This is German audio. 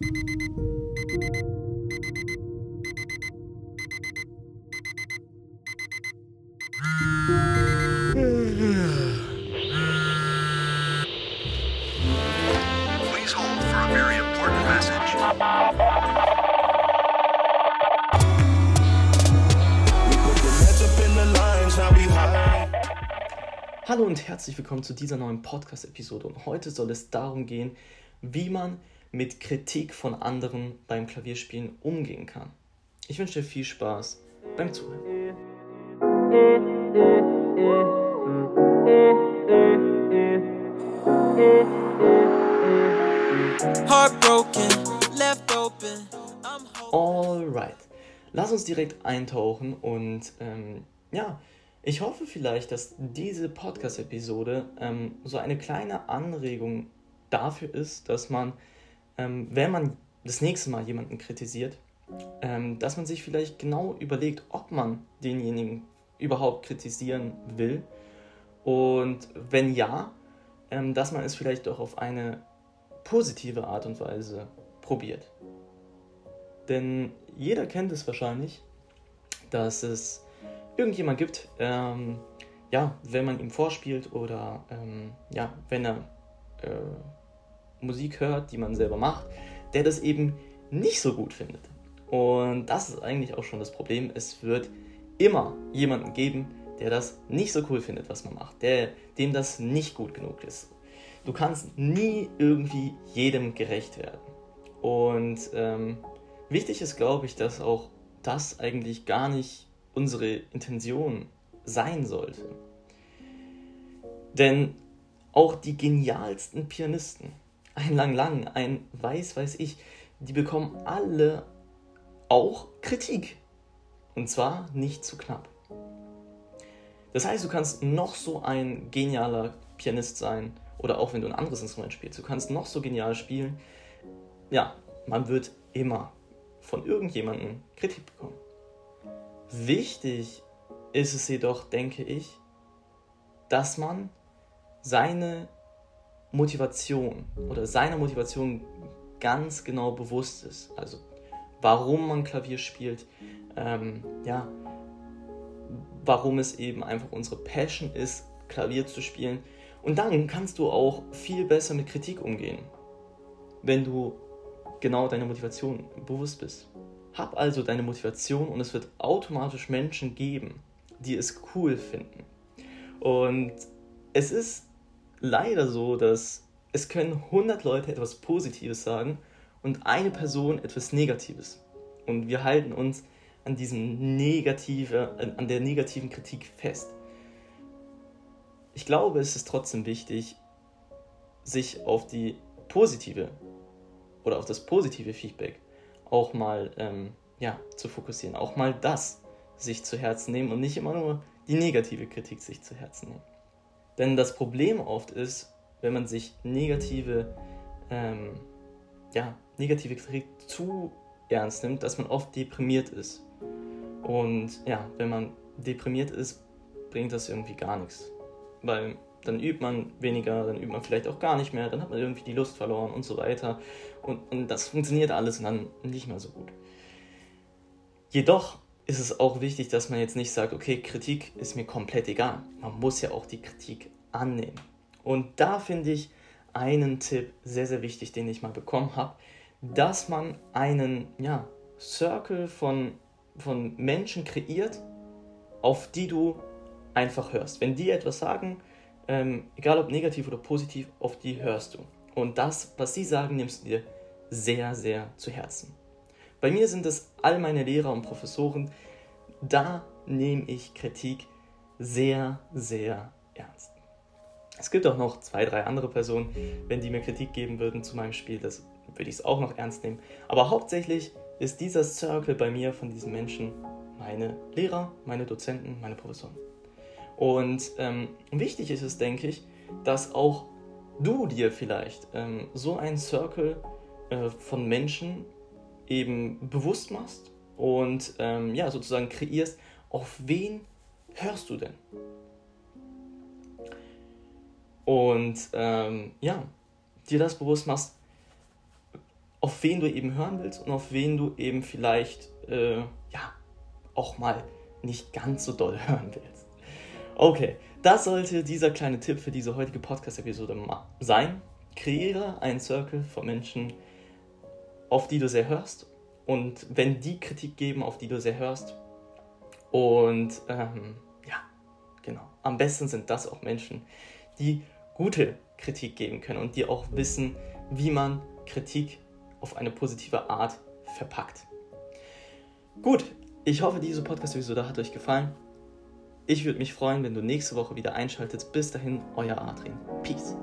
Hallo und herzlich willkommen zu dieser neuen Podcast-Episode. Und heute soll es darum gehen, wie man mit Kritik von anderen beim Klavierspielen umgehen kann. Ich wünsche dir viel Spaß beim Zuhören. Alright, lass uns direkt eintauchen und ähm, ja, ich hoffe vielleicht, dass diese Podcast-Episode ähm, so eine kleine Anregung dafür ist, dass man, ähm, wenn man das nächste Mal jemanden kritisiert, ähm, dass man sich vielleicht genau überlegt, ob man denjenigen überhaupt kritisieren will und wenn ja, ähm, dass man es vielleicht doch auf eine positive Art und Weise probiert. Denn jeder kennt es wahrscheinlich, dass es irgendjemand gibt, ähm, ja, wenn man ihm vorspielt oder ähm, ja, wenn er äh, Musik hört, die man selber macht, der das eben nicht so gut findet. Und das ist eigentlich auch schon das Problem. Es wird immer jemanden geben, der das nicht so cool findet, was man macht, der, dem das nicht gut genug ist. Du kannst nie irgendwie jedem gerecht werden. Und ähm, wichtig ist, glaube ich, dass auch das eigentlich gar nicht unsere Intention sein sollte. Denn auch die genialsten Pianisten, ein Lang Lang, ein Weiß Weiß Ich, die bekommen alle auch Kritik. Und zwar nicht zu knapp. Das heißt, du kannst noch so ein genialer Pianist sein oder auch wenn du ein anderes Instrument spielst, du kannst noch so genial spielen. Ja, man wird immer von irgendjemandem Kritik bekommen. Wichtig ist es jedoch, denke ich, dass man seine Motivation oder seiner Motivation ganz genau bewusst ist. Also warum man Klavier spielt, ähm, ja, warum es eben einfach unsere Passion ist, Klavier zu spielen. Und dann kannst du auch viel besser mit Kritik umgehen, wenn du genau deiner Motivation bewusst bist. Hab also deine Motivation und es wird automatisch Menschen geben, die es cool finden. Und es ist leider so, dass es können 100 Leute etwas Positives sagen und eine Person etwas Negatives. Und wir halten uns an diesem negative, an der negativen Kritik fest. Ich glaube, es ist trotzdem wichtig, sich auf die positive oder auf das positive Feedback auch mal ähm, ja, zu fokussieren, auch mal das sich zu Herzen nehmen und nicht immer nur die negative Kritik sich zu Herzen nehmen. Denn das Problem oft ist, wenn man sich negative, ähm, ja, negative Kritik zu ernst nimmt, dass man oft deprimiert ist. Und ja, wenn man deprimiert ist, bringt das irgendwie gar nichts. Weil dann übt man weniger, dann übt man vielleicht auch gar nicht mehr, dann hat man irgendwie die Lust verloren und so weiter. Und, und das funktioniert alles dann nicht mehr so gut. Jedoch ist es auch wichtig, dass man jetzt nicht sagt, okay, Kritik ist mir komplett egal. Man muss ja auch die Kritik annehmen. Und da finde ich einen Tipp sehr, sehr wichtig, den ich mal bekommen habe, dass man einen ja, Circle von, von Menschen kreiert, auf die du einfach hörst. Wenn die etwas sagen, ähm, egal ob negativ oder positiv, auf die hörst du. Und das, was sie sagen, nimmst du dir sehr, sehr zu Herzen. Bei mir sind es all meine Lehrer und Professoren, da nehme ich Kritik sehr, sehr ernst. Es gibt auch noch zwei, drei andere Personen, wenn die mir Kritik geben würden zu meinem Spiel, das würde ich es auch noch ernst nehmen. Aber hauptsächlich ist dieser Circle bei mir von diesen Menschen meine Lehrer, meine Dozenten, meine Professoren. Und ähm, wichtig ist es, denke ich, dass auch du dir vielleicht ähm, so einen Circle äh, von Menschen eben bewusst machst und ähm, ja, sozusagen kreierst, auf wen hörst du denn? Und ähm, ja, dir das bewusst machst, auf wen du eben hören willst und auf wen du eben vielleicht äh, ja auch mal nicht ganz so doll hören willst. Okay, das sollte dieser kleine Tipp für diese heutige Podcast-Episode sein. Kreiere einen Circle von Menschen, auf die du sehr hörst. Und wenn die Kritik geben, auf die du sehr hörst. Und ähm, ja, genau. Am besten sind das auch Menschen, die gute Kritik geben können und die auch wissen, wie man Kritik auf eine positive Art verpackt. Gut, ich hoffe, diese Podcast-Episode hat euch gefallen. Ich würde mich freuen, wenn du nächste Woche wieder einschaltest. Bis dahin, euer Adrian. Peace.